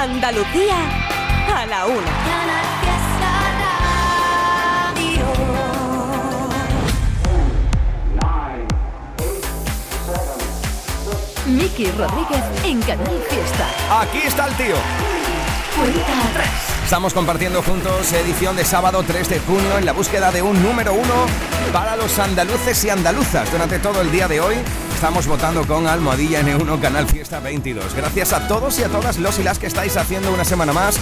Andalucía a la una. Miki Rodríguez en Canal Fiesta. Aquí está el tío. Estamos compartiendo juntos edición de sábado 3 de junio en la búsqueda de un número uno para los andaluces y andaluzas. Durante todo el día de hoy estamos votando con Almohadilla N1 Canal Fiesta 22. Gracias a todos y a todas los y las que estáis haciendo una semana más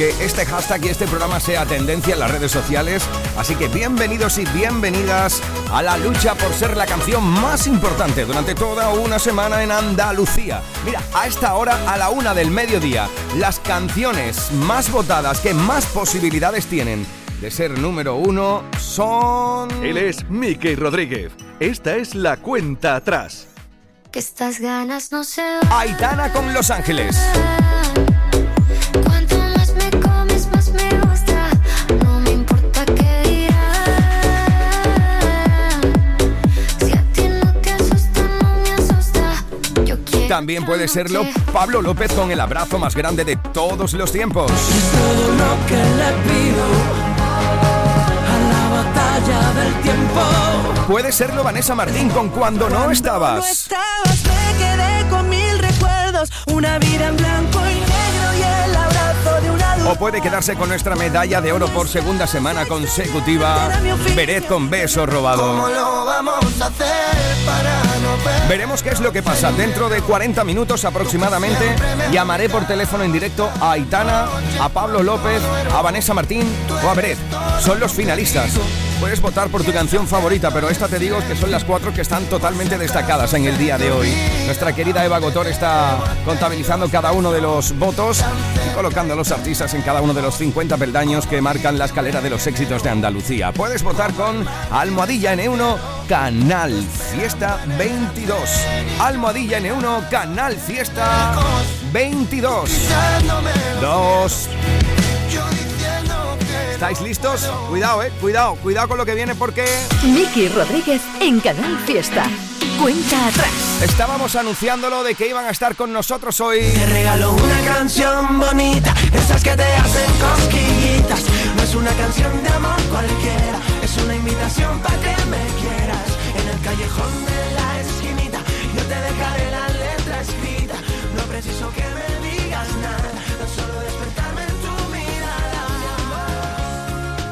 que este hashtag y este programa sea tendencia en las redes sociales. Así que bienvenidos y bienvenidas a la lucha por ser la canción más importante durante toda una semana en Andalucía. Mira, a esta hora, a la una del mediodía, las canciones más votadas que más posibilidades tienen de ser número uno son... Él es Mickey Rodríguez. Esta es la cuenta atrás. Que estas ganas no se Aitana con Los Ángeles. También puede serlo Pablo López con el abrazo más grande de todos los tiempos. todo lo que le pido a la batalla del tiempo. Puede serlo Vanessa Martín con Cuando no estabas. estabas, me quedé con mil recuerdos, una vida en blanco y negro O puede quedarse con nuestra medalla de oro por segunda semana consecutiva. Beret con beso robado. lo vamos a hacer para no ver? Veremos qué es lo que pasa. Dentro de 40 minutos aproximadamente llamaré por teléfono en directo a Aitana, a Pablo López, a Vanessa Martín o a Beret. Son los finalistas. Puedes votar por tu canción favorita, pero esta te digo que son las cuatro que están totalmente destacadas en el día de hoy. Nuestra querida Eva Gotor está contabilizando cada uno de los votos y colocando a los artistas en cada uno de los 50 peldaños que marcan la escalera de los éxitos de Andalucía. Puedes votar con Almohadilla N1 Canal Fiesta 22. Almohadilla N1 Canal Fiesta 22. Dos. ¿Estáis listos? Cuidado, eh. Cuidado, cuidado con lo que viene porque Miki Rodríguez en Canal Fiesta. Cuenta atrás. estábamos anunciándolo de que iban a estar con nosotros hoy. Te regalo una canción bonita, esas que te hacen cosquillitas. No es una canción de amor cualquiera, es una invitación para que me quieras. En el callejón de la esquinita, yo te dejaré la letra escrita. No preciso que me digas nada, tan solo despertarme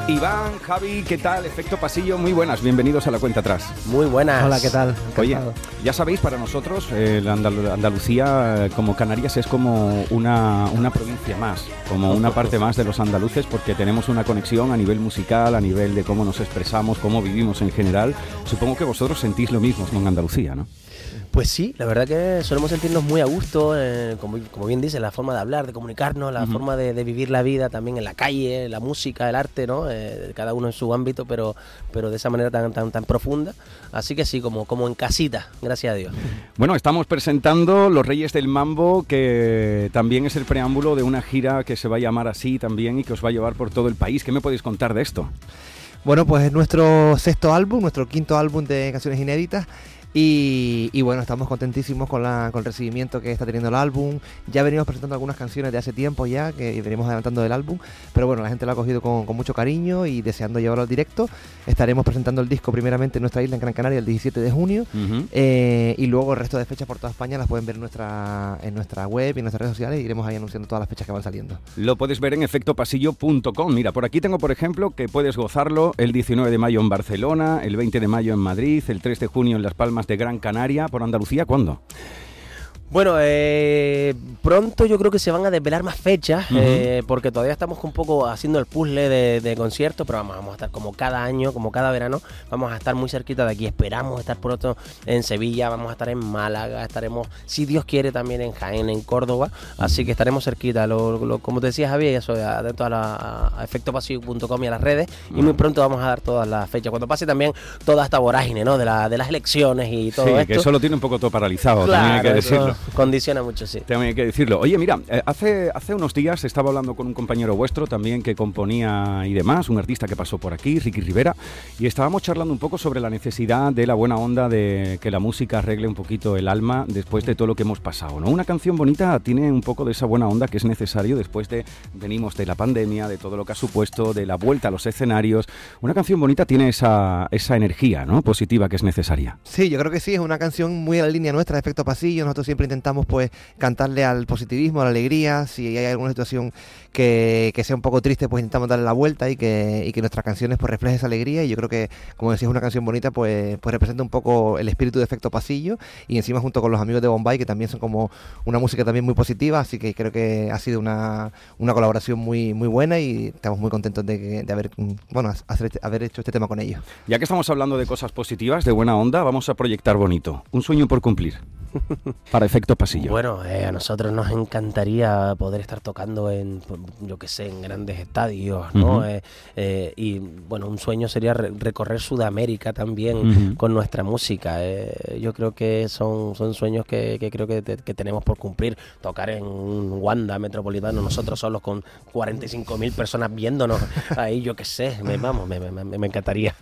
Iván, Javi, ¿qué tal? Efecto Pasillo, muy buenas, bienvenidos a la cuenta atrás. Muy buenas. Hola, ¿qué tal? Oye, ya sabéis, para nosotros eh, Andalucía, como Canarias, es como una, una provincia más, como una parte más de los andaluces, porque tenemos una conexión a nivel musical, a nivel de cómo nos expresamos, cómo vivimos en general. Supongo que vosotros sentís lo mismo con Andalucía, ¿no? Pues sí, la verdad que solemos sentirnos muy a gusto, eh, como, como bien dice, la forma de hablar, de comunicarnos, la forma de, de vivir la vida también en la calle, la música, el arte, ¿no? Eh, cada uno en su ámbito, pero, pero de esa manera tan, tan, tan profunda. Así que sí, como, como en casita, gracias a Dios. Bueno, estamos presentando Los Reyes del Mambo, que también es el preámbulo de una gira que se va a llamar así también y que os va a llevar por todo el país. ¿Qué me podéis contar de esto? Bueno, pues es nuestro sexto álbum, nuestro quinto álbum de canciones inéditas. Y, y bueno, estamos contentísimos con, la, con el recibimiento que está teniendo el álbum. Ya venimos presentando algunas canciones de hace tiempo ya, que venimos adelantando del álbum. Pero bueno, la gente lo ha cogido con, con mucho cariño y deseando llevarlo al directo. Estaremos presentando el disco primeramente en nuestra isla, en Gran Canaria, el 17 de junio. Ujú. Eh, y luego el resto de fechas por toda España las pueden ver en nuestra, en nuestra web y en nuestras redes sociales. Y iremos ahí anunciando todas las fechas que van saliendo. Lo puedes ver en efectopasillo.com. Mira, por aquí tengo, por ejemplo, que puedes gozarlo el 19 de mayo en Barcelona, el 20 de mayo en Madrid, el 3 de junio en Las Palmas de Gran Canaria, por Andalucía. ¿Cuándo? Bueno, eh, pronto yo creo que se van a desvelar más fechas, eh, porque todavía estamos un poco haciendo el puzzle de, de conciertos, pero vamos, vamos a estar como cada año, como cada verano, vamos a estar muy cerquita de aquí. Esperamos estar pronto en Sevilla, vamos a estar en Málaga, estaremos, si Dios quiere, también en Jaén, en Córdoba, así que estaremos cerquita. Lo, lo- como te decía Javier, eso, atento a, la, a efectopasillo.com y a las redes, y muy pronto vamos a dar todas las fechas. Cuando pase también toda esta vorágine, ¿no? De, la, de las elecciones y todo sí, esto. que eso lo tiene un poco todo paralizado, también hay que Claro, decirlo. eso- condiciona mucho, sí. También hay que decirlo. Oye, mira, eh, hace, hace unos días estaba hablando con un compañero vuestro también que componía y demás, un artista que pasó por aquí, Ricky Rivera, y estábamos charlando un poco sobre la necesidad de la buena onda de que la música arregle un poquito el alma después de todo lo que hemos pasado, ¿no? Una canción bonita tiene un poco de esa buena onda que es necesario después de venimos de la pandemia, de todo lo que ha supuesto, de la vuelta a los escenarios. Una canción bonita tiene esa, esa energía, ¿no? Positiva que es necesaria. Sí, yo creo que sí, es una canción muy a la línea nuestra de efecto pasillo. Nosotros siempre intentamos pues cantarle al positivismo, a la alegría. Si hay alguna situación que, que sea un poco triste, pues intentamos darle la vuelta y que, y que nuestras canciones pues reflejen esa alegría. Y yo creo que, como decías, una canción bonita pues, pues representa un poco el espíritu de efecto pasillo. Y encima junto con los amigos de Bombay, que también son como una música también muy positiva. Así que creo que ha sido una, una colaboración muy, muy buena y estamos muy contentos de, de haber, bueno, hacer este- haber hecho este tema con ellos. Ya que estamos hablando de cosas positivas, de buena onda, vamos a proyectar bonito. Un sueño por cumplir. Para efecto pasillo. Bueno, eh, a nosotros nos encantaría poder estar tocando en, yo que sé, en grandes estadios, ¿no? Eh, eh, y bueno, un sueño sería re- recorrer Sudamérica también con nuestra música. eh. yo creo que son, son sueños que, que creo que, te- que tenemos por cumplir. Tocar en un Wanda Metropolitano, nosotros solos con 45.000 personas viéndonos ahí, yo que sé, me, vamos, me, me- me- me encantaría.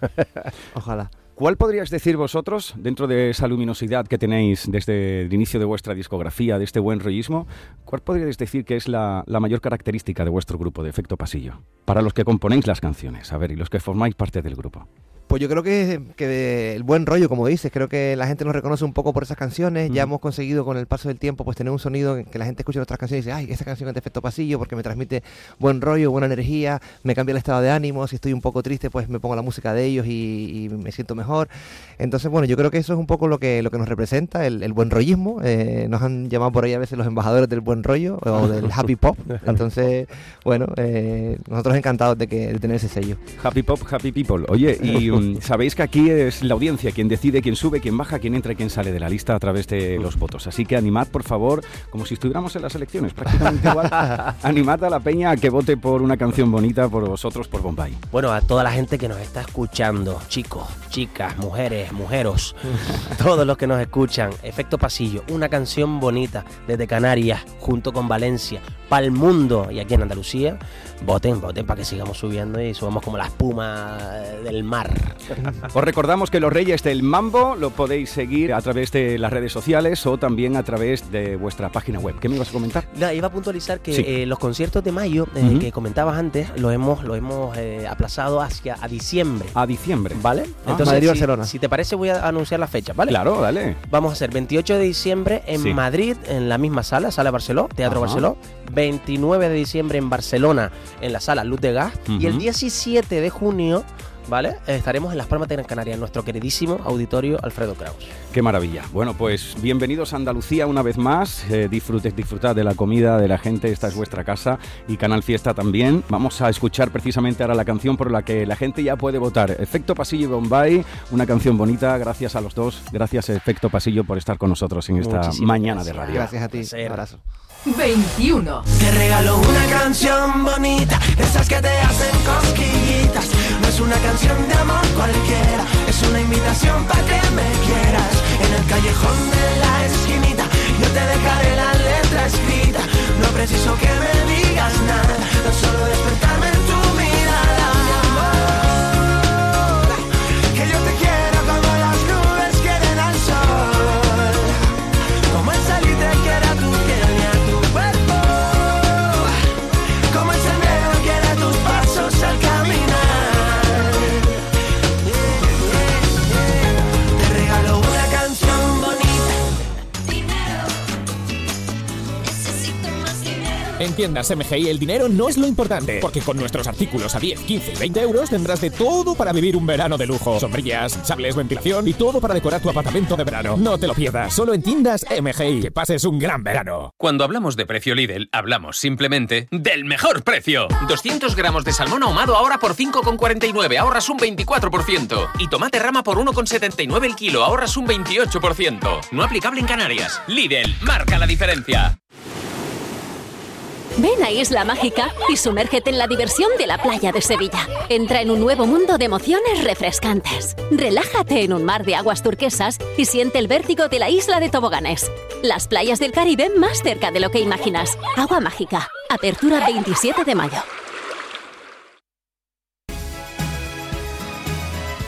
Ojalá. ¿Cuál podríais decir vosotros, dentro de esa luminosidad que tenéis desde el inicio de vuestra discografía, de este buen rollismo, cuál podríais decir que es la, la mayor característica de vuestro grupo de efecto pasillo? Para los que componéis las canciones, a ver, y los que formáis parte del grupo. Pues yo creo que, que el buen rollo, como dices, creo que la gente nos reconoce un poco por esas canciones. Ya hemos conseguido con el paso del tiempo pues tener un sonido en que la gente escucha nuestras canciones y dice, ay, esa canción es de efecto pasillo porque me transmite buen rollo, buena energía, me cambia el estado de ánimo. Si estoy un poco triste, pues me pongo la música de ellos y, y me siento mejor. Entonces, bueno, yo creo que eso es un poco lo que, lo que nos representa, el, el buen rollismo. Eh, nos han llamado por ahí a veces los embajadores del buen rollo o del happy pop. Entonces, bueno, eh, nosotros encantados de, que, de tener ese sello. Happy Pop, Happy People. Oye, y sabéis que aquí es la audiencia quien decide quién sube, quién baja, quién entra y quién sale de la lista a través de los votos. Así que animad, por favor, como si estuviéramos en las elecciones, prácticamente igual. animad a la peña a que vote por una canción bonita por vosotros, por Bombay. Bueno, a toda la gente que nos está escuchando, chicos, chicas, mujeres, mujeros, todos los que nos escuchan, Efecto Pasillo, una canción bonita desde Canarias, junto con Valencia, para el mundo y aquí en Andalucía, voten, voten para que sigamos subiendo y subamos como la espuma eh, del mar. Os recordamos que los Reyes del Mambo lo podéis seguir a través de las redes sociales o también a través de vuestra página web. ¿Qué me ibas a comentar? No, iba a puntualizar que Sí. eh, los conciertos de mayo eh, Ujú. que comentabas antes los hemos, lo hemos eh, aplazado hacia a diciembre. A diciembre. ¿Vale? Ah, Madrid y si, Barcelona. si te parece, voy a anunciar la fecha, ¿vale? Claro, dale. Vamos a hacer 28 de diciembre en Sí. Madrid, en la misma sala, Sala Barceló, Teatro Ajá. Barceló. 29 de diciembre en Barcelona, en la sala Luz de Gas. Y el Ujú. 17 de junio, ¿vale? Estaremos en Las Palmas de Gran Canaria, en nuestro queridísimo auditorio Alfredo Kraus. Qué maravilla. Bueno, pues bienvenidos a Andalucía una vez más. Eh, disfrutes, disfrutad de la comida, de la gente. Esta es vuestra casa y Canal Fiesta también. Vamos a escuchar precisamente ahora la canción por la que la gente ya puede votar. Efecto Pasillo y Bombay, una canción bonita. Gracias a los dos. Gracias, Efecto Pasillo, por estar con nosotros en esta Muchísimas mañana de radio. Gracias a ti. Un abrazo. 21. Te regalo una canción bonita, esas que te hacen cosquillitas. No es una canción de amor cualquiera, es una invitación para que me quieras. En el callejón de la esquinita, yo te dejaré la letra escrita. No preciso que me digas nada, tan solo despertarme En tiendas MGI el dinero no es lo importante, porque con nuestros artículos a 10, 15 y 20 euros tendrás de todo para vivir un verano de lujo. Sombrillas, sables, ventilación y todo para decorar tu apartamento de verano. No te lo pierdas, solo en tiendas MGI. Que pases un gran verano. Cuando hablamos de precio Lidl, hablamos simplemente del mejor precio. 200 gramos de salmón ahumado ahora por 5,49, ahorras un 24%. Y tomate rama por 1,79 el kilo, ahorras un 28%. No aplicable en Canarias. Lidl, marca la diferencia. Ven a Isla Mágica y sumérgete en la diversión de la playa de Sevilla. Entra en un nuevo mundo de emociones refrescantes. Relájate en un mar de aguas turquesas y siente el vértigo de la isla de Toboganes. Las playas del Caribe más cerca de lo que imaginas. Agua Mágica. Apertura 27 de mayo.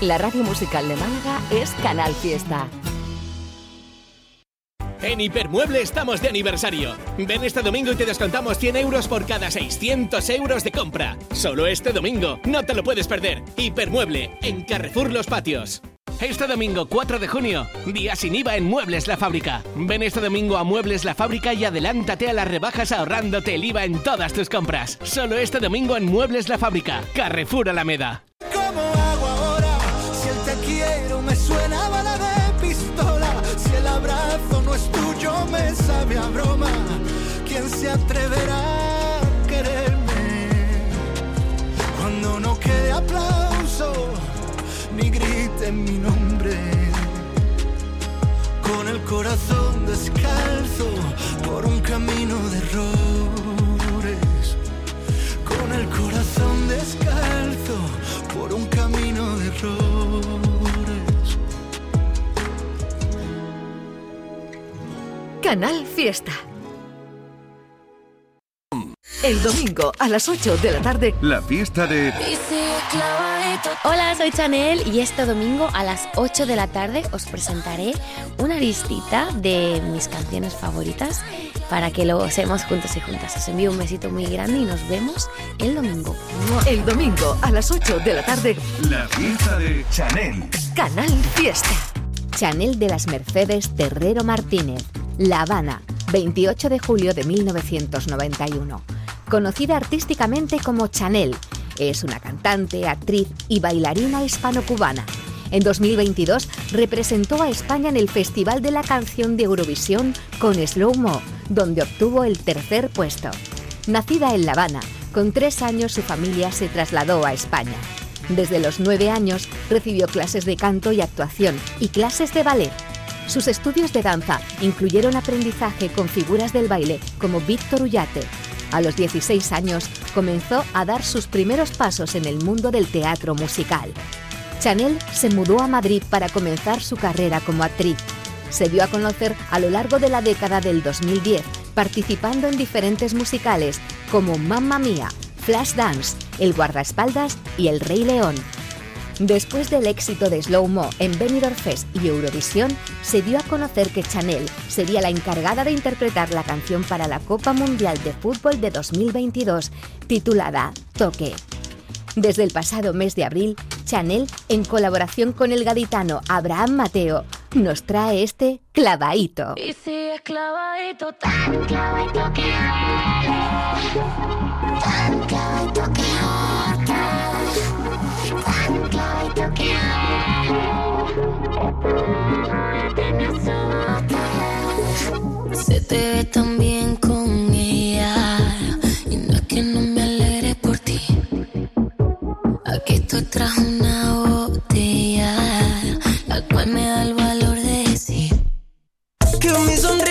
La radio musical de Málaga es Canal Fiesta. En Hipermueble estamos de aniversario. Ven este domingo y te descontamos 100 euros por cada 600 euros de compra. Solo este domingo. No te lo puedes perder. Hipermueble, en Carrefour Los Patios. Este domingo 4 de junio, día sin IVA en Muebles La Fábrica. Ven este domingo a Muebles La Fábrica y adelántate a las rebajas ahorrándote el IVA en todas tus compras. Solo este domingo en Muebles La Fábrica. Carrefour Alameda. ¿Cómo me sabe a broma. ¿Quién se atreverá a quererme? Cuando no quede aplauso, ni griten mi nombre. Con el corazón descalzo por un camino de errores. Canal Fiesta. El domingo a las 8 de la tarde. La fiesta de... Hola, soy Chanel y este domingo a las 8 de la tarde os presentaré una listita de mis canciones favoritas para que lo hacemos juntos y juntas. Os envío un besito muy grande y nos vemos el domingo. El domingo a las 8 de la tarde. La fiesta de Chanel. Canal Fiesta. Chanel de las Mercedes Terrero Martínez, La Habana, 28 de julio de 1991. Conocida artísticamente como Chanel, es una cantante, actriz y bailarina hispano-cubana. En 2022 representó a España en el Festival de la Canción de Eurovisión con Slow Mo, donde obtuvo el tercer puesto. Nacida en La Habana, con tres años su familia se trasladó a España. Desde los nueve años recibió clases de canto y actuación y clases de ballet. Sus estudios de danza incluyeron aprendizaje con figuras del baile como Víctor Ullate. A los 16 años comenzó a dar sus primeros pasos en el mundo del teatro musical. Chanel se mudó a Madrid para comenzar su carrera como actriz. Se dio a conocer a lo largo de la década del 2010, participando en diferentes musicales como Mamma Mía, Flashdance, El guardaespaldas y El Rey León. Después del éxito de Slow Mo en Benidorm Fest y Eurovisión, se dio a conocer que Chanel sería la encargada de interpretar la canción para la Copa Mundial de Fútbol de 2022, titulada Toque. Desde el pasado mes de abril, Chanel, en colaboración con el gaditano Abraham Mateo, nos trae este clavadito. Y si es clavadito, tan clavadito que tan Se te ve tan bien con ella y no es que no me alegre por ti. Aquí estoy tras una botella, la cual me da el valor de decir. Que mi sonrisa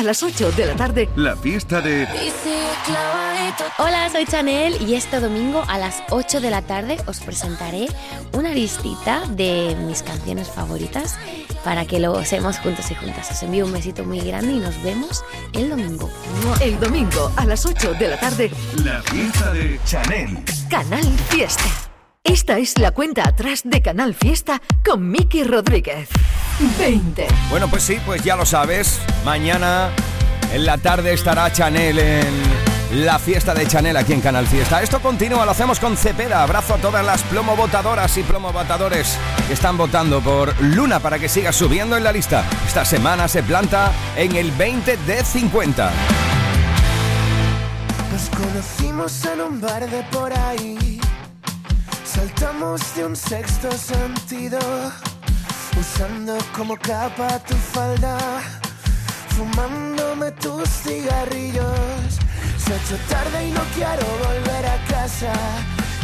a las 8 de la tarde. La fiesta de... Hola, soy Chanel y este domingo a las 8 de la tarde os presentaré una listita de mis canciones favoritas para que lo hacemos juntos y juntas. Os envío un besito muy grande y nos vemos el domingo. El domingo a las 8 de la tarde, La fiesta de Chanel. Canal Fiesta. Esta es la cuenta atrás de Canal Fiesta con Miki Rodríguez. 20. Bueno, pues sí, pues ya lo sabes. Mañana en la tarde estará Chanel en la fiesta de Chanel aquí en Canal Fiesta. Esto continúa, lo hacemos con Cepeda. Abrazo a todas las plomo votadoras y plomo votadores que están votando por Luna para que siga subiendo en la lista. Esta semana se planta en el 20 de 50. Nos conocimos en un bar de por ahí. Saltamos de un sexto sentido. Usando como capa tu falda. Fumándome tus cigarrillos. Se ha hecho tarde y no quiero volver a casa.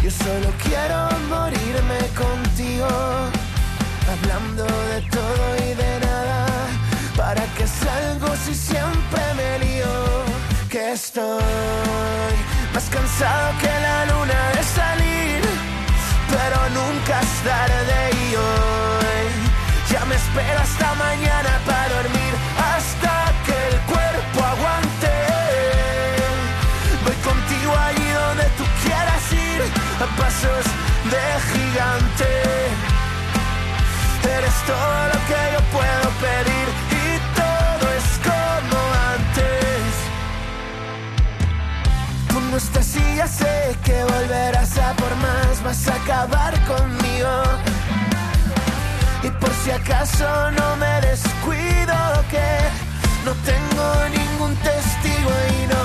Yo solo quiero morirme contigo. Hablando de todo y de nada. ¿Para qué salgo si siempre me lío? Que estoy más cansado que la luna de salir. Pero nunca es tarde y hoy ya me espero hasta mañana para dormir. Hasta que el cuerpo aguante. Voy contigo allí donde tú quieras ir. A pasos de gigante. Eres todo lo que yo puedo pedir y todo es como antes. Estás y ya sé que volverás a por más, vas a acabar conmigo. Si acaso no me descuido que no tengo ningún testigo y no,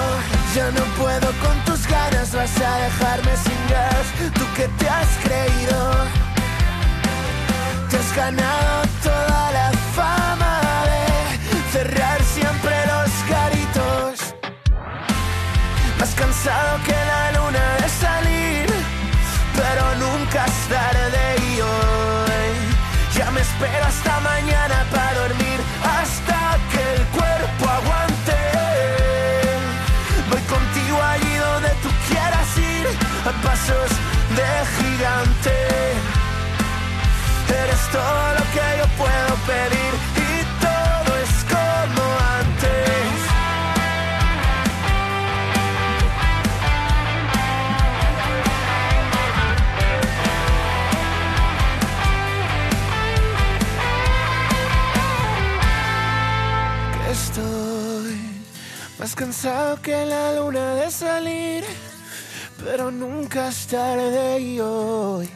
ya no puedo con tus ganas, vas a dejarme sin gas, tú que te has creído. Te has ganado toda la fama de cerrar siempre los garitos. Más cansado que la luna de salir, pero nunca es tarde y hoy espero hasta mañana para dormir, hasta que el cuerpo aguante. Voy contigo allí donde tú quieras ir, a pasos de gigante. Eres todo lo que yo puedo pedir cansado que la luna de salir, pero nunca es tarde y hoy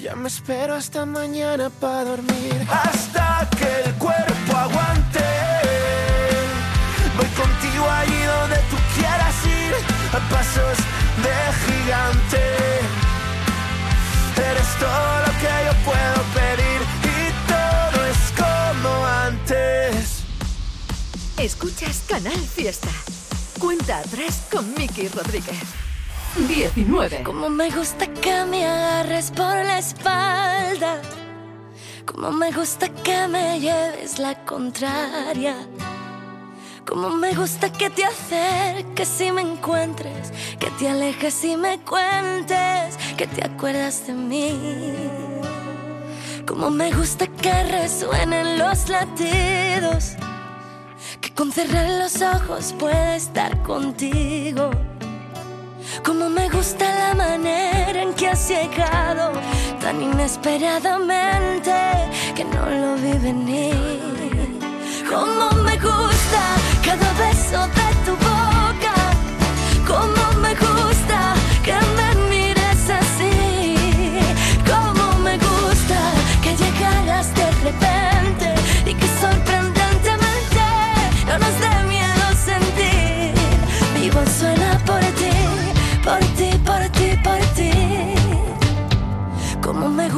ya me espero hasta mañana para dormir. Hasta que el cuerpo aguante. Voy contigo allí donde tú quieras ir, a pasos Escuchas Canal Fiesta. Cuenta atrás con Miki Rodríguez. 19. Como me gusta que me agarres por la espalda. Como me gusta que me lleves la contraria. Como me gusta que te acerques y me encuentres. Que te alejes y me cuentes. Que te acuerdas de mí. Como me gusta que resuenen los latidos. Que con cerrar los ojos pueda estar contigo. Como me gusta la manera en que has llegado tan inesperadamente que no lo vi venir. Como me gusta cada beso de tu boca. Como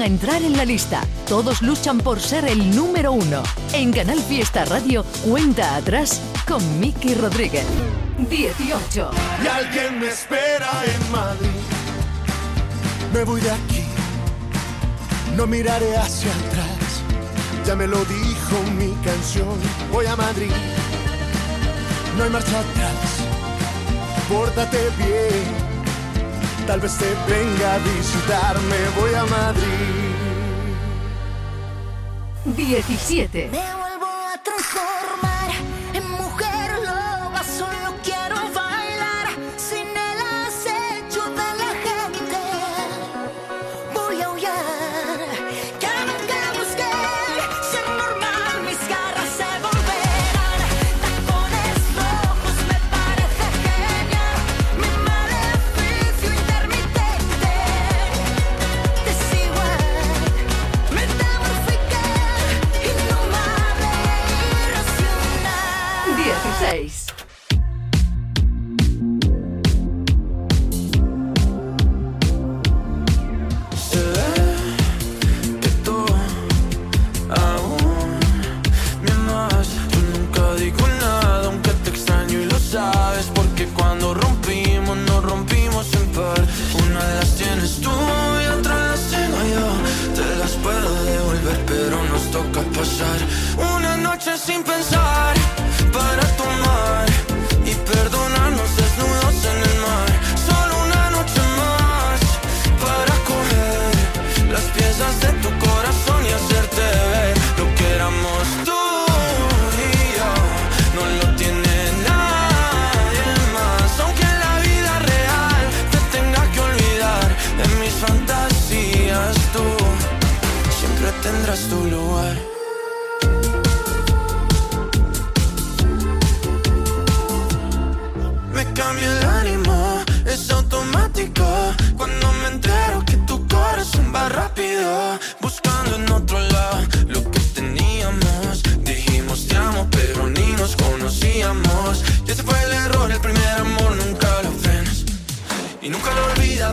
a entrar en la lista. Todos luchan por ser el número uno. En Canal Fiesta Radio, cuenta atrás con Miki Rodríguez. 18. Y alguien me espera en Madrid. Me voy de aquí, no miraré hacia atrás. Ya me lo dijo mi canción. Voy a Madrid, no hay marcha atrás. Pórtate bien Tal vez te venga a visitar, me voy a Madrid. 17.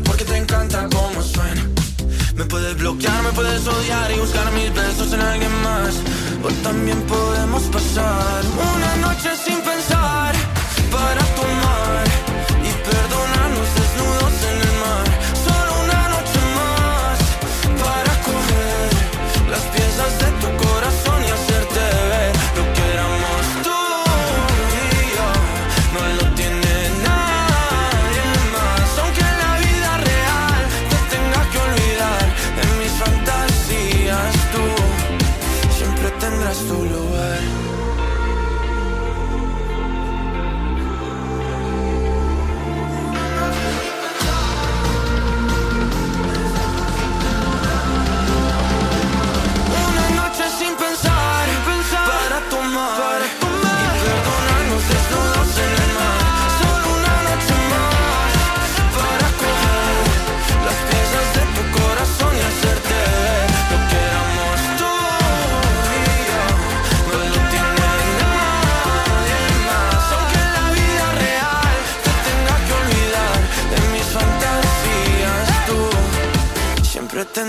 porque te encanta como suena. Me puedes bloquear, me puedes odiar y buscar mis besos en alguien más. O también podemos pasar una noche sin pensar para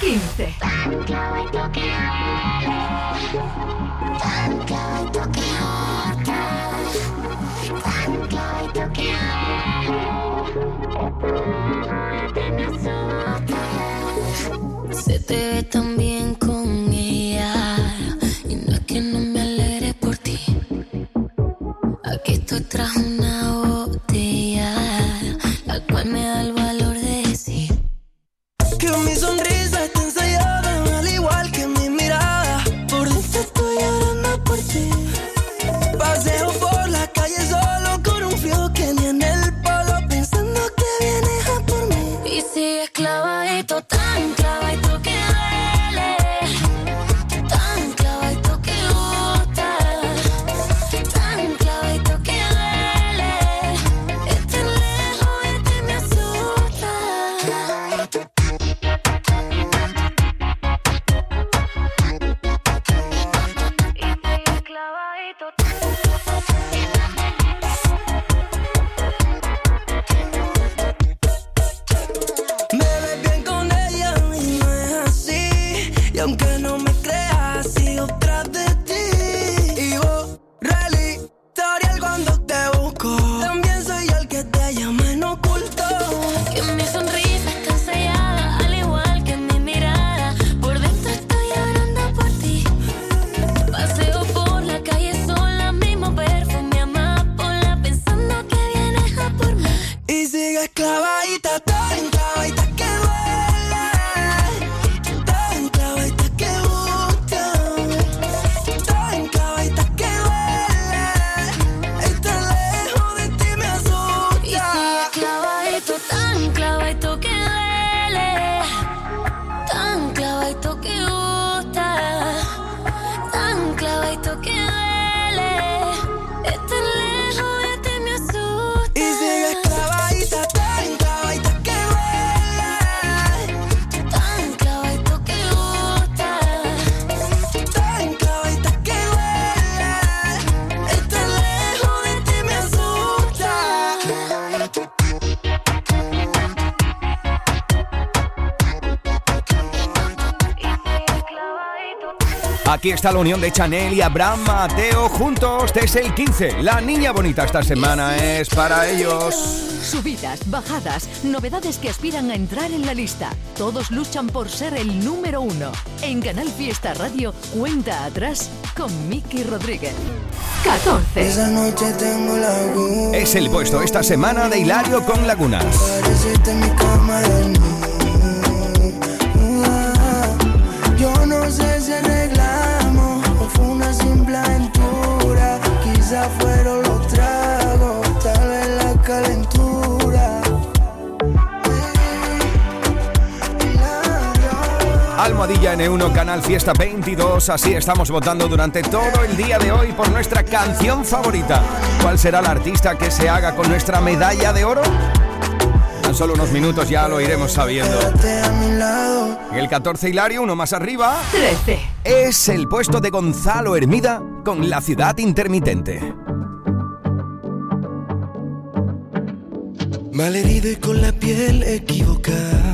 15. Se te ve tan bien con ella Y no es que no me alegre por ti Aquí estoy tras una botella La cual me da el valor de decir Que mi sonrisa Aquí está la unión de Chanel y Abraham Mateo juntos desde el 15. La niña bonita esta semana es para ellos. Subidas, bajadas, novedades que aspiran a entrar en la lista. Todos luchan por ser el número uno. En Canal Fiesta Radio, cuenta atrás con Miki Rodríguez. 14. Esa noche tengo la Es el puesto esta semana de Hilario con Lagunas. Almohadilla N1 Canal Fiesta 22. Así estamos votando durante todo el día de hoy por nuestra canción favorita. ¿Cuál será el artista que se haga con nuestra medalla de oro? Tan solo unos minutos ya lo iremos sabiendo. En el 14 Hilario, uno más arriba. 13. Es el puesto de Gonzalo Hermida con La Ciudad Intermitente. Malherido y con la piel equivocada.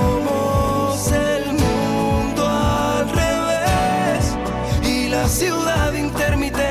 y la ciudad intermitente.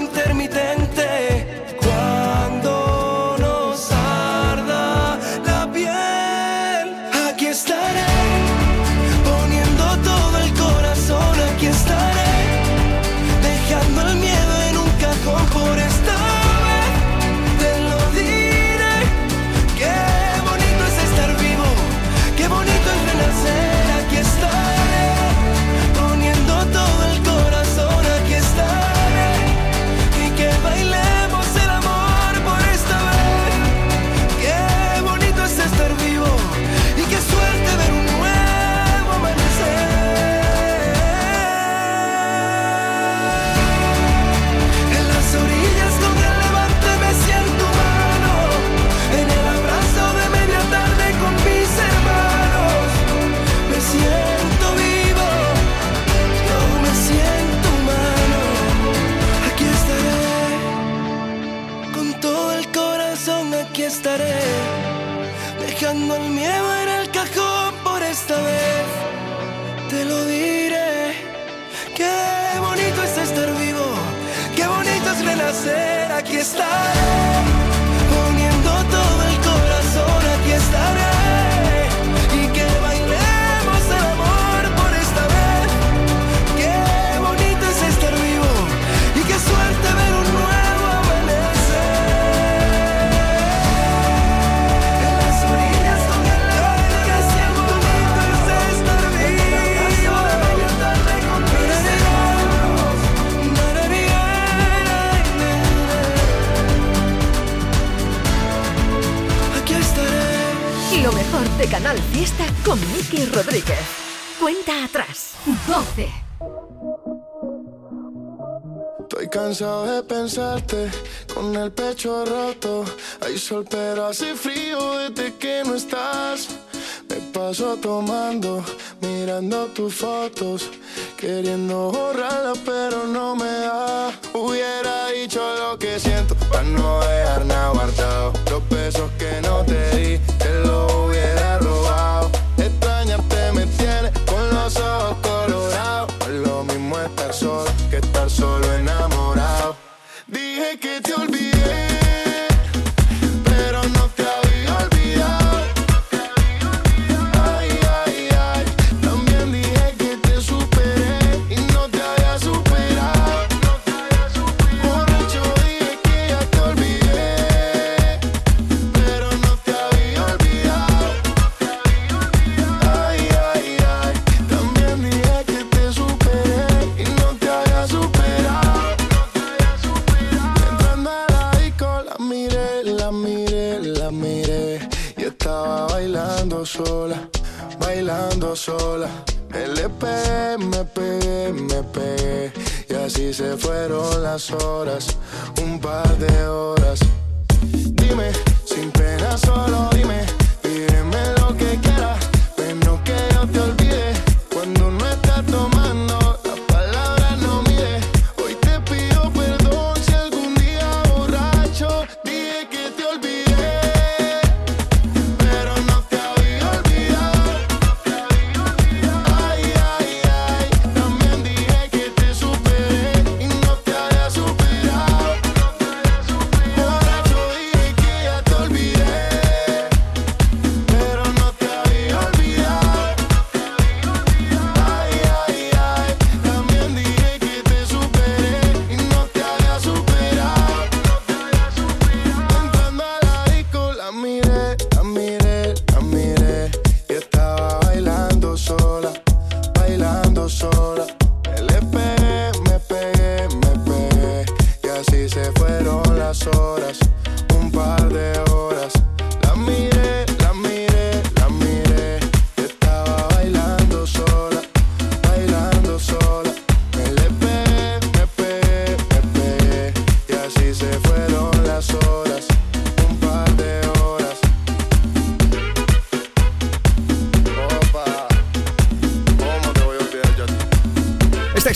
con Miki Rodríguez. Cuenta atrás. 12. Estoy cansado de pensarte con el pecho roto. Hay sol, pero hace frío desde que no estás. Me paso tomando, mirando tus fotos, queriendo borrarlas, pero no me da. Hubiera dicho lo que siento para no dejar nada guardado. Los besos que no te di, till sola. Me le pegué, me pegué, me pegué y así se fueron las horas, un par de horas. Dime, sin pena solo dime,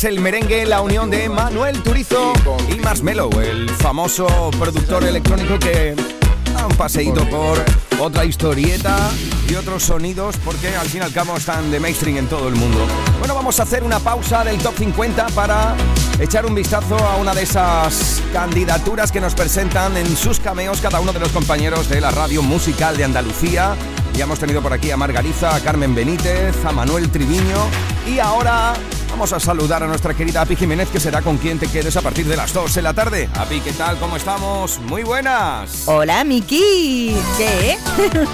el merengue, la unión de Manuel Turizo y Marshmello, el famoso productor electrónico que da un paseíto por otra historieta y otros sonidos porque al fin y al cabo están de mainstream en todo el mundo. Bueno, vamos a hacer una pausa del top 50 para echar un vistazo a una de esas candidaturas que nos presentan en sus cameos cada uno de los compañeros de la radio musical de Andalucía. Ya hemos tenido por aquí a Margariza, a Carmen Benítez, a Manuel Triviño y ahora vamos a saludar a nuestra querida Api Jiménez que será con quien te quedes a partir de las 2 de la tarde. Api, ¿qué tal? ¿Cómo estamos? Muy buenas. Hola, Miki. ¿Qué?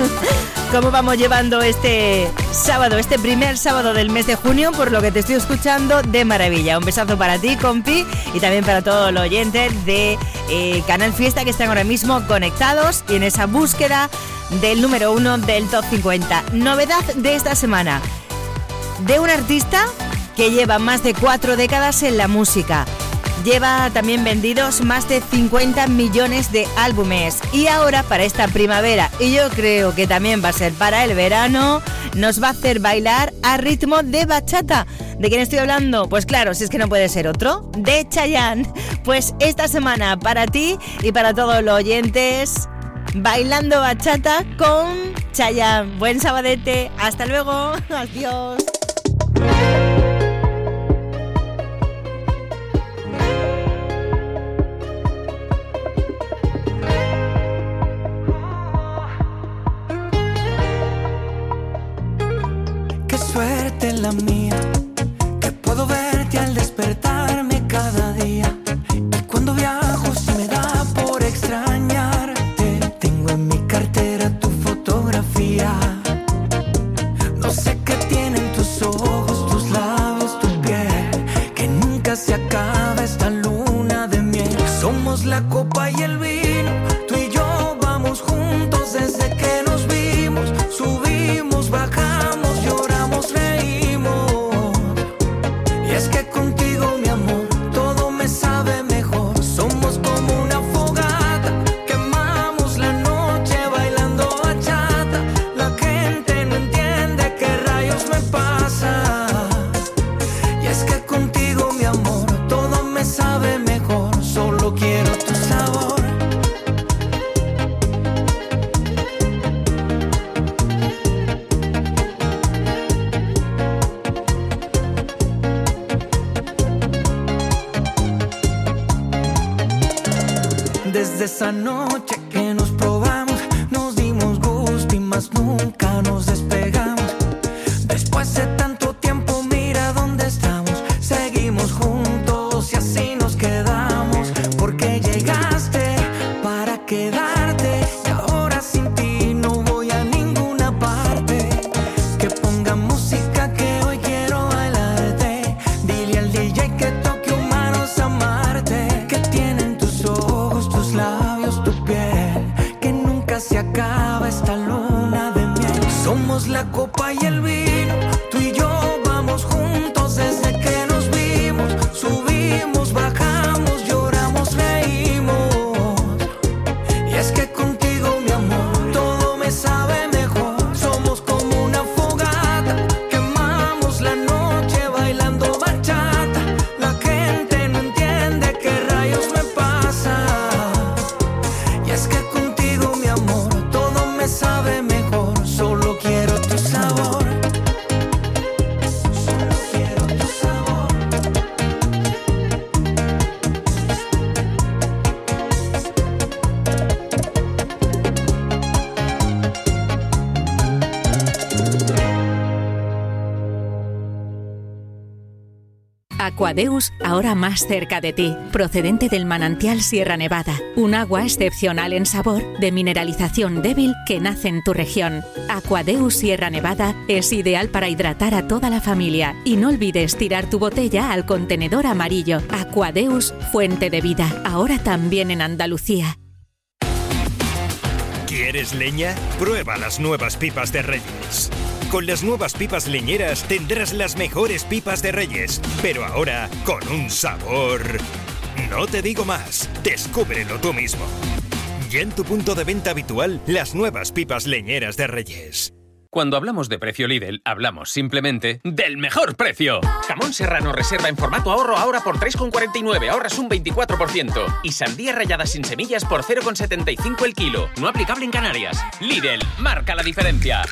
¿Cómo vamos llevando este sábado, este primer sábado del mes de junio? Por lo que te estoy escuchando de maravilla. Un besazo para ti, compi, y también para todos los oyentes de eh, Canal Fiesta que están ahora mismo conectados y en esa búsqueda del número uno del top 50. Novedad de esta semana de un artista que lleva más de cuatro décadas en la música. Lleva también vendidos más de 50 millones de álbumes. Y ahora para esta primavera, y yo creo que también va a ser para el verano, nos va a hacer bailar a ritmo de bachata. ¿De quién estoy hablando? Pues claro, si es que no puede ser otro, de Chayanne. Pues esta semana para ti y para todos los oyentes, bailando bachata con Chayanne. Buen sabadete, hasta luego, adiós. Suerte Desde Aquadeus, ahora más cerca de ti, procedente del manantial Sierra Nevada, un agua excepcional en sabor, de mineralización débil que nace en tu región. Aquadeus Sierra Nevada es ideal para hidratar a toda la familia y no olvides tirar tu botella al contenedor amarillo. Aquadeus, fuente de vida, ahora también en Andalucía. ¿Quieres leña? Prueba las nuevas pipas de Reyes. Con las nuevas pipas leñeras tendrás las mejores pipas de Reyes, pero ahora con un sabor... No te digo más, descúbrelo tú mismo. Ya en tu punto de venta habitual, las nuevas pipas leñeras de Reyes. Cuando hablamos de precio Lidl, hablamos simplemente del mejor precio. Jamón serrano reserva en formato ahorro ahora por 3,49, ahorras un 24%. Y sandía rallada sin semillas por 0,75 el kilo. No aplicable en Canarias. Lidl, marca la diferencia.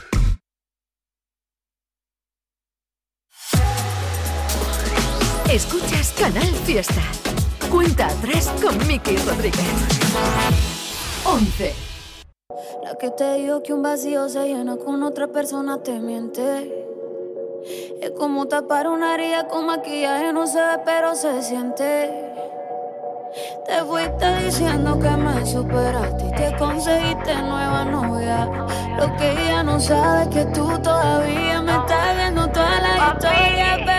Escuchas Canal Fiesta. Cuenta atrás con Miki Rodríguez. 11. La que te dijo que un vacío se llena con otra persona te miente. Es como tapar una herida con maquillaje, no se ve, pero se siente. Te fuiste diciendo que me superaste y te conseguiste nueva novia. Lo que ella no sabe es que tú todavía me estás viendo toda la historia,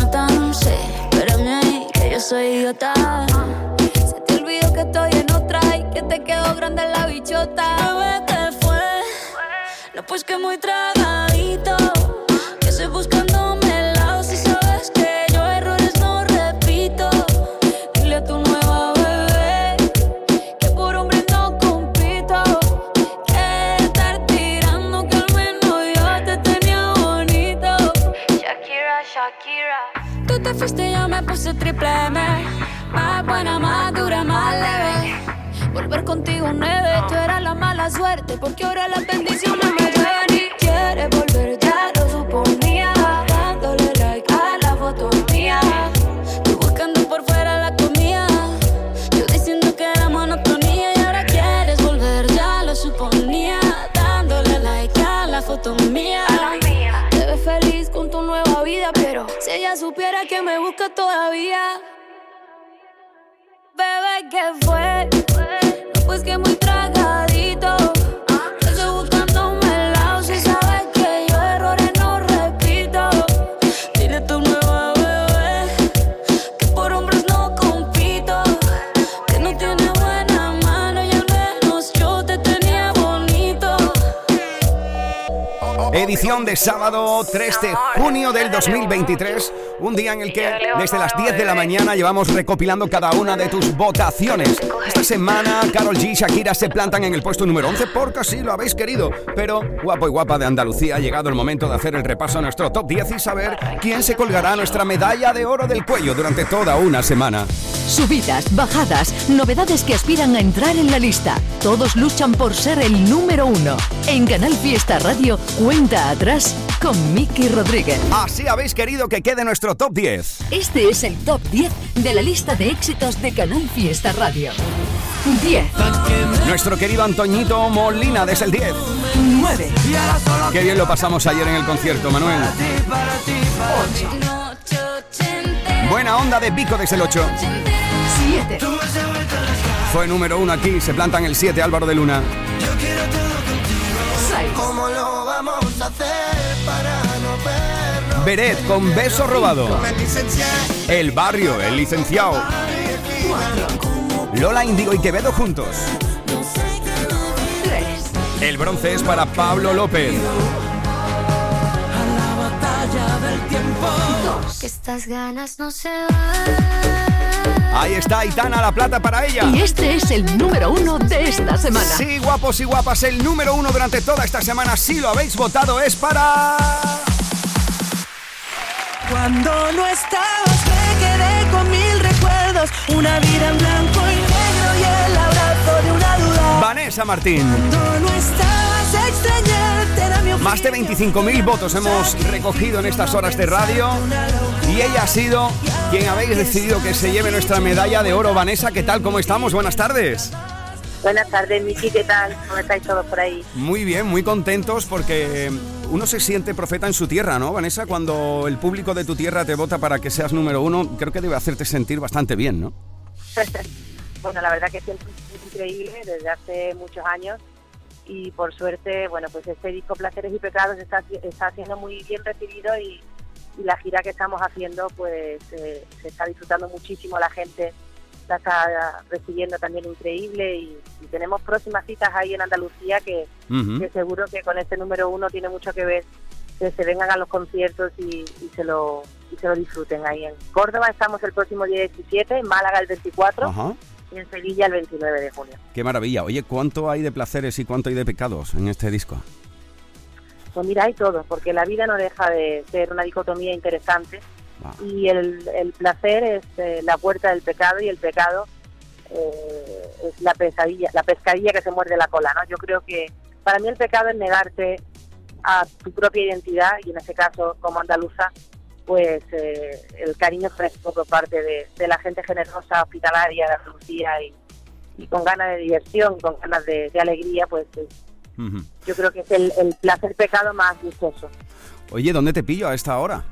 soy idiota. Se te olvidó que estoy en otra y que te quedó grande la bichota. Bebé, ¿qué fue? No, pues que muy tragadito. Suerte, porque ahora las bendiciones me llueven y quieres volver, ya lo suponía. Dándole like a la foto mía. Tú buscando por fuera la comida. Yo diciendo que era monotonía y ahora quieres volver, ya lo suponía. Dándole like a la foto mía. Te ves feliz con tu nueva vida, pero si ella supiera que me busca todavía. Bebé, ¿qué fue? No, pues que muy Edición de sábado 3 de junio del 2023, un día en el que desde las 10 de la mañana llevamos recopilando cada una de tus votaciones. Esta semana Carol G y Shakira se plantan en el puesto número 11 porque así lo habéis querido. Pero guapo y guapa de Andalucía, ha llegado el momento de hacer el repaso a nuestro top 10 y saber quién se colgará nuestra medalla de oro del cuello durante toda una semana. Subidas, bajadas, novedades que aspiran a entrar en la lista. Todos luchan por ser el número uno. En Canal Fiesta Radio, cuenta atrás con Miki Rodríguez. Así habéis querido que quede nuestro top 10. Este es el top 10 de la lista de éxitos de Canal Fiesta Radio. 10. Nuestro querido Antoñito Molina desde el 10. 9. Qué bien lo pasamos ayer en el concierto, Manuel. Buena onda de Pico desde el 8. 7. Fue número uno aquí, se planta en el 7 Álvaro de Luna. ¿Cómo lo vamos a hacer para no vernos? Beret con beso robado. El barrio, el licenciado. ¿Cómo Lola Indigo y Quevedo juntos. El bronce es para Pablo López. Que estas ganas no se van. Ahí está Aitana, la plata para ella. Y este es el número uno de esta semana. Sí, guapos y guapas, el número uno durante toda esta semana, si lo habéis votado, es para... Cuando no estabas me quedé con mil recuerdos, una vida en blanco y negro y el abrazo de una duda. Vanessa Martín. Cuando no estabas mi Más de 25.000 votos hemos recogido en estas horas de radio y ella ha sido quien habéis decidido que se lleve nuestra medalla de oro. Vanessa, ¿qué tal? ¿Cómo estamos? Buenas tardes. Buenas tardes, Miki, ¿qué tal? ¿Cómo estáis todos por ahí? Muy bien, muy contentos porque uno se siente profeta en su tierra, ¿no, Vanessa? Cuando el público de tu tierra te vota para que seas número uno, creo que debe hacerte sentir bastante bien, ¿no? bueno, la verdad que siempre es increíble desde hace muchos años y por suerte, bueno, pues este disco Placeres y Pecados está, está siendo muy bien recibido y, y la gira que estamos haciendo pues eh, se está disfrutando muchísimo la gente la está recibiendo también increíble y, y tenemos próximas citas ahí en Andalucía que, que seguro que con este número uno tiene mucho que ver que se vengan a los conciertos y, y se lo y se lo disfruten. Ahí en Córdoba estamos el próximo día 17 en Málaga el 24 Ajá. Y en Sevilla el 29 de junio Qué maravilla. Oye, ¿cuánto hay de placeres y cuánto hay de pecados en este disco? pues mira hay todo porque la vida no deja de ser una dicotomía interesante y el, el placer es eh, la puerta del pecado y el pecado eh, es la pesadilla la pescadilla que se muerde la cola no yo creo que para mí el pecado es negarte a tu propia identidad y en este caso como andaluza pues eh, el cariño fresco por parte de, de la gente generosa hospitalaria de Andalucía y, y con ganas de diversión con ganas de, de alegría pues es- Ujú. yo creo que es el, el placer pecado más gustoso Oye, ¿dónde te pillo a esta hora?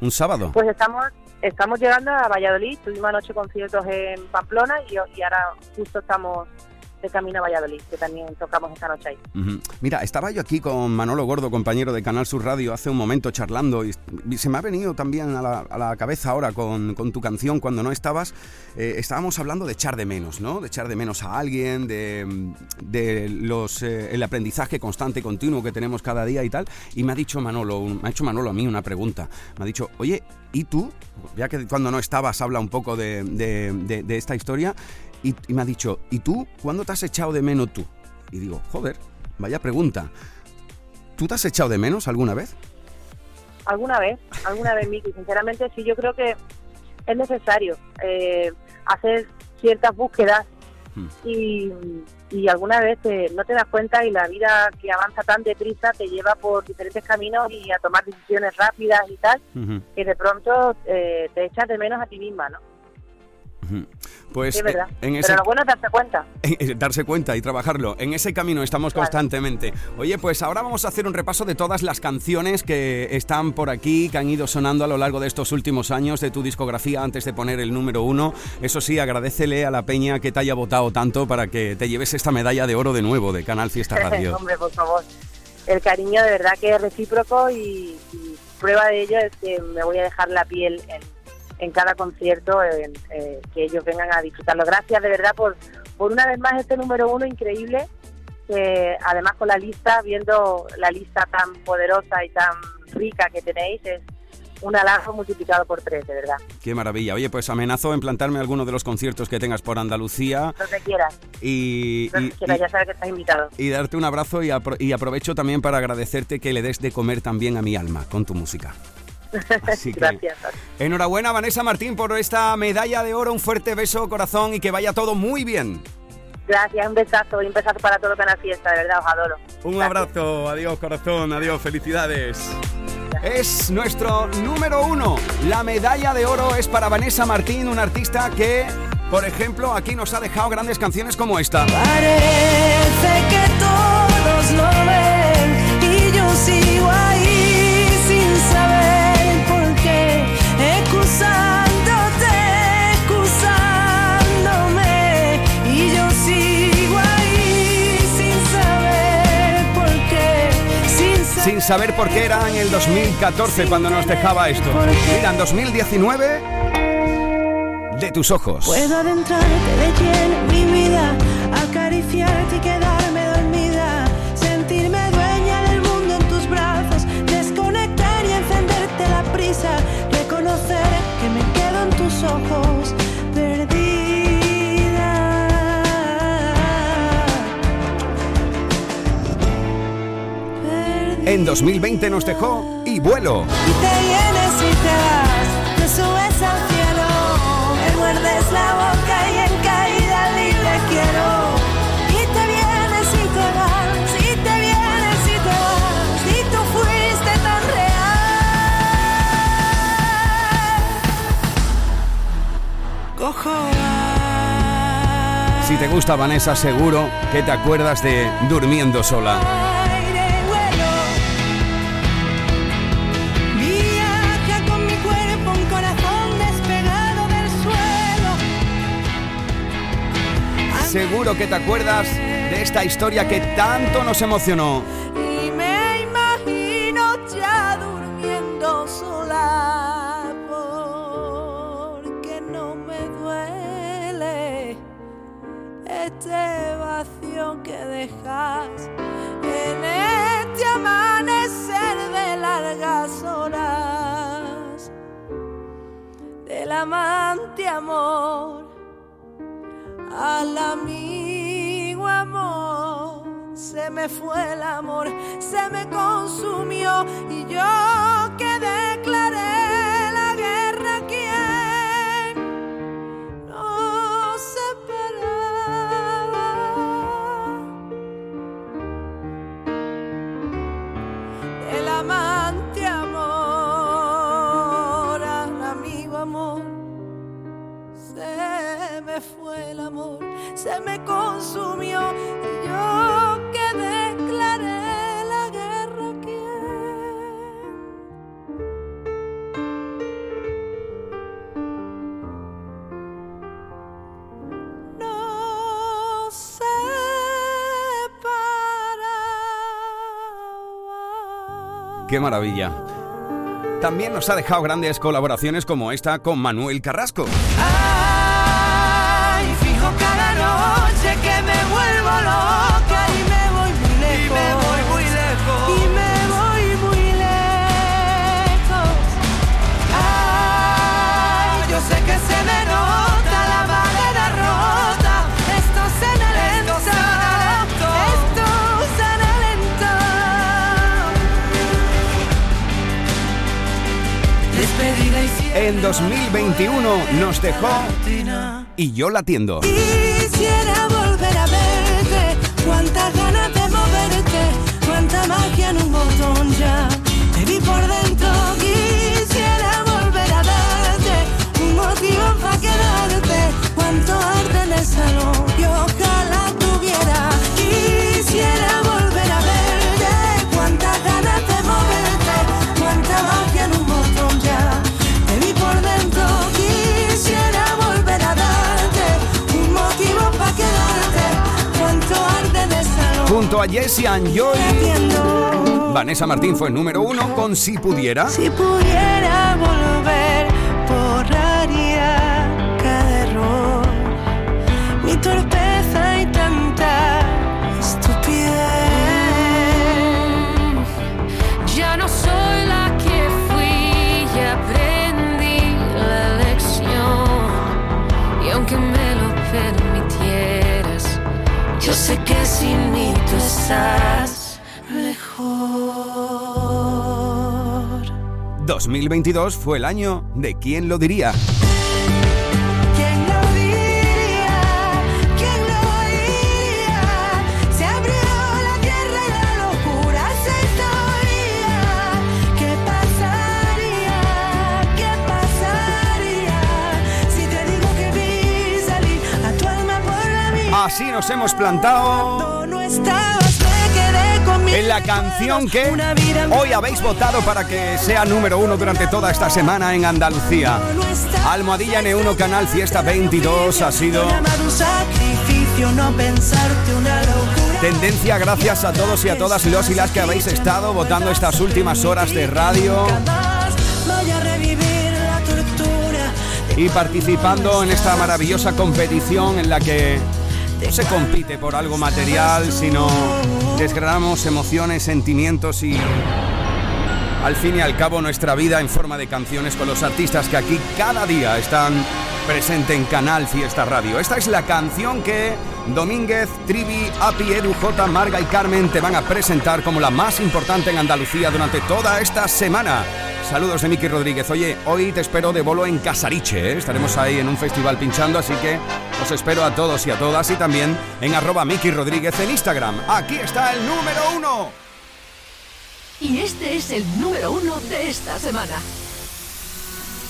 ¿Un sábado? Pues estamos estamos llegando a Valladolid, tuvimos anoche conciertos en Pamplona y, y ahora justo estamos de camino a Valladolid, que también tocamos esta noche ahí. Mira, estaba yo aquí con Manolo Gordo, compañero de Canal Sur Radio, hace un momento charlando y, se me ha venido también a la, a la cabeza ahora con, con tu canción cuando no estabas. eh, estábamos hablando de echar de menos, ¿no? De echar de menos a alguien, de, de los, eh, el aprendizaje constante y continuo que tenemos cada día y tal. Y me ha dicho Manolo, me ha hecho Manolo a mí una pregunta. Me ha dicho, oye, ¿y tú? Ya que cuando no estabas habla un poco de- de esta historia. Y, y me ha dicho, ¿y tú? ¿Cuándo te has echado de menos tú? Y digo, joder, vaya pregunta. ¿Tú te has echado de menos alguna vez? Alguna vez, alguna vez, Miki, sinceramente sí, yo creo que es necesario eh, hacer ciertas búsquedas y, y alguna vez te- no te das cuenta y la vida que avanza tan deprisa te lleva por diferentes caminos y a tomar decisiones rápidas y tal, que de pronto eh, te echas de menos a ti misma, ¿no? Pues Sí, eh, en Pero ese, lo bueno es darse cuenta. eh, darse cuenta y trabajarlo. En ese camino estamos constantemente. Oye, pues ahora vamos a hacer un repaso de todas las canciones que están por aquí, que han ido sonando a lo largo de estos últimos años de tu discografía antes de poner el número uno. Eso sí, agradecele a la peña que te haya votado tanto para que te lleves esta medalla de oro de nuevo de Canal Fiesta Radio. Hombre, por favor. El cariño de verdad que es recíproco y, y prueba de ello es que me voy a dejar la piel en, en cada concierto, eh, que ellos vengan a disfrutarlo. Gracias de verdad por, por una vez más este número uno increíble, que además con la lista, viendo la lista tan poderosa y tan rica que tenéis, es un halago multiplicado por tres, de verdad. Qué maravilla. Oye, pues amenazo en plantarme alguno de los conciertos que tengas por Andalucía Donde quieras, y, donde y- quieras, y- ya sabes que estás invitado. y darte un abrazo y, apro- y aprovecho también para agradecerte que le des de comer también a mi alma con tu música. Así que- Gracias. Enhorabuena Vanessa Martín por esta medalla de oro, un fuerte beso corazón y que vaya todo muy bien. Gracias, un besazo y un besazo para todo Canal Fiesta, de verdad, os adoro. Un abrazo, adiós corazón, adiós, felicidades. Es nuestro número uno. La medalla de oro es para Vanessa Martín, una artista que, por ejemplo, aquí nos ha dejado grandes canciones como esta. Parece que todos lo sin saber por qué era en el 2014 cuando nos dejaba esto. Mira, en 2019 de tus ojos. Puedo adentrarte de lleno en mi vida, acariciarte y quedarme En 2020 nos dejó y vuelo. Y te vienes y te vas, te subes al cielo, me muerdes la boca y en caída libre quiero. Y te vienes y te vas, y te vienes y te vas, y tú fuiste tan real. Cojo Si te gusta Vanessa, seguro que te acuerdas de Durmiendo sola. Seguro que te acuerdas de esta historia que tanto nos emocionó. Y me imagino ya durmiendo sola porque no me duele este vacío que dejas en este amanecer de largas horas del amante amor al amigo amor. Se me fue el amor, se me consumió y yo que declaré ¡Qué maravilla! También nos ha dejado grandes colaboraciones como esta con Manuel Carrasco. En 2021 nos dejó y yo la atiendo. Quisiera Jessie and Joy, Vanessa Martín fue número uno con Si Pudiera. Si pudiera volver, borraría cada error, mi torpeza y tanta estupidez. Ya no soy la que fui y aprendí la lección. Y aunque me lo permitieras, yo sé que sin mí mejor. 2022 fue el año de ¿Quién lo diría? Así nos hemos plantado. No en la canción que hoy habéis votado para que sea número uno durante toda esta semana en Andalucía. Almohadilla N1 Canal Fiesta 22 ha sido tendencia gracias a todos y a todas los y las que habéis estado votando estas últimas horas de radio. Y participando en esta maravillosa competición en la que no se compite por algo material, sino desgranamos emociones, sentimientos y al fin y al cabo nuestra vida en forma de canciones con los artistas que aquí cada día están presentes en Canal Fiesta Radio. Esta es la canción que Domínguez, Trivi, Api, Edu, J, Marga y Carmen te van a presentar como la más importante en Andalucía durante toda esta semana. Saludos de Miki Rodríguez. Oye, hoy te espero de bolo en Casariche. ¿eh? Estaremos ahí en un festival pinchando, así que os espero a todos y a todas y también en arroba Miki Rodríguez en Instagram. Aquí está el número uno. Y este es el número uno de esta semana.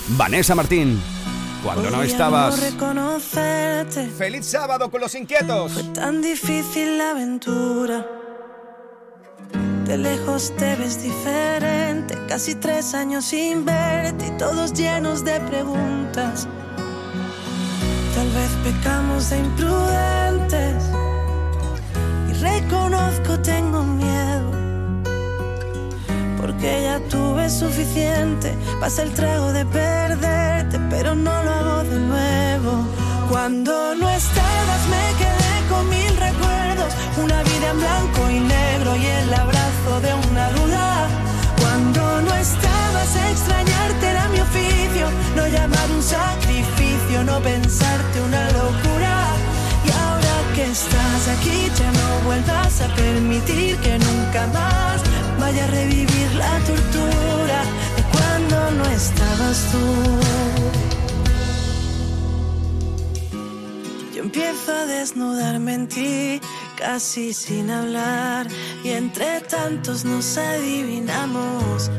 Vanessa Martín. Cuando no estabas. no reconocerte. ¡Feliz sábado con los inquietos! Fue tan difícil la aventura. De lejos te ves diferente. Casi tres años sin verte y todos llenos de preguntas. Tal vez pecamos de imprudentes. Y reconozco, tengo miedo. Porque ya tuve suficiente. Pasa el trago de perderte, pero no lo hago de nuevo. Cuando no estabas me quedé con mil recuerdos. Una vida en blanco y negro y el abrazo de una duda. Cuando no estabas extrañarte era mi oficio. No llamar un sacrificio, no pensarte una locura. Y ahora que estás aquí ya no vuelvas a permitir que nunca más vaya a revivir la tortura de cuando no estabas tú. Yo empiezo a desnudarme en ti, casi sin hablar, y entre tantos nos adivinamos.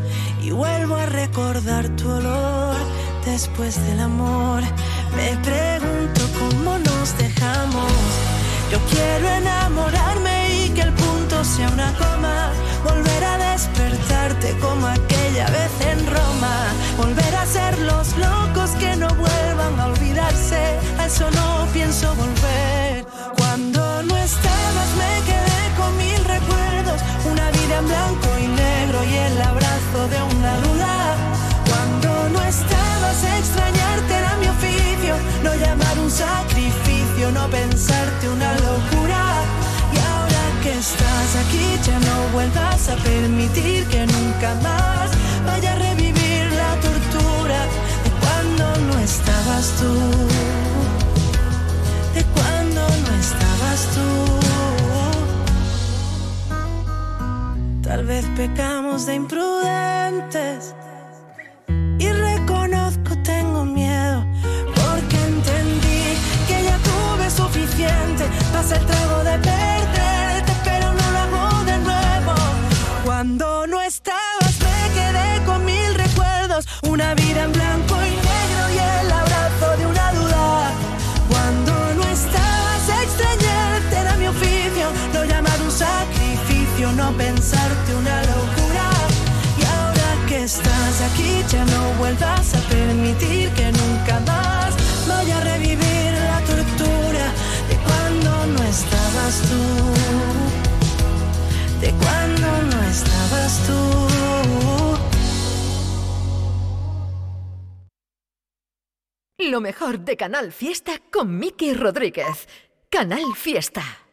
Y vuelvo a recordar tu olor después del amor. Me pregunto cómo nos dejamos. Yo quiero enamorarme y que el punto sea una coma. Volver a despertarte como aquella vez en Roma. Volver a ser los locos que no vuelvan a olvidarse. A eso no pienso volver. No estabas me quedé con mil recuerdos. Una vida en blanco y negro y el abrazo de una duda. Cuando no estabas extrañarte era mi oficio. No llamar un sacrificio, no pensarte una locura. Y ahora que estás aquí ya no vuelvas a permitir que nunca más vaya a revivir la tortura de cuando no estabas tú. Tú. Tal vez pecamos de imprudentes y reconozco tengo miedo porque entendí que ya tuve suficiente. Pasa el trago de perderte, pero no lo hago de nuevo. Cuando no estabas me quedé con mil recuerdos, una vida en blanco estás aquí ya no vuelvas a permitir que nunca más vaya a revivir la tortura de cuando no estabas tú. De cuando no estabas tú. Lo mejor de Canal Fiesta con Miki Rodríguez. Canal Fiesta.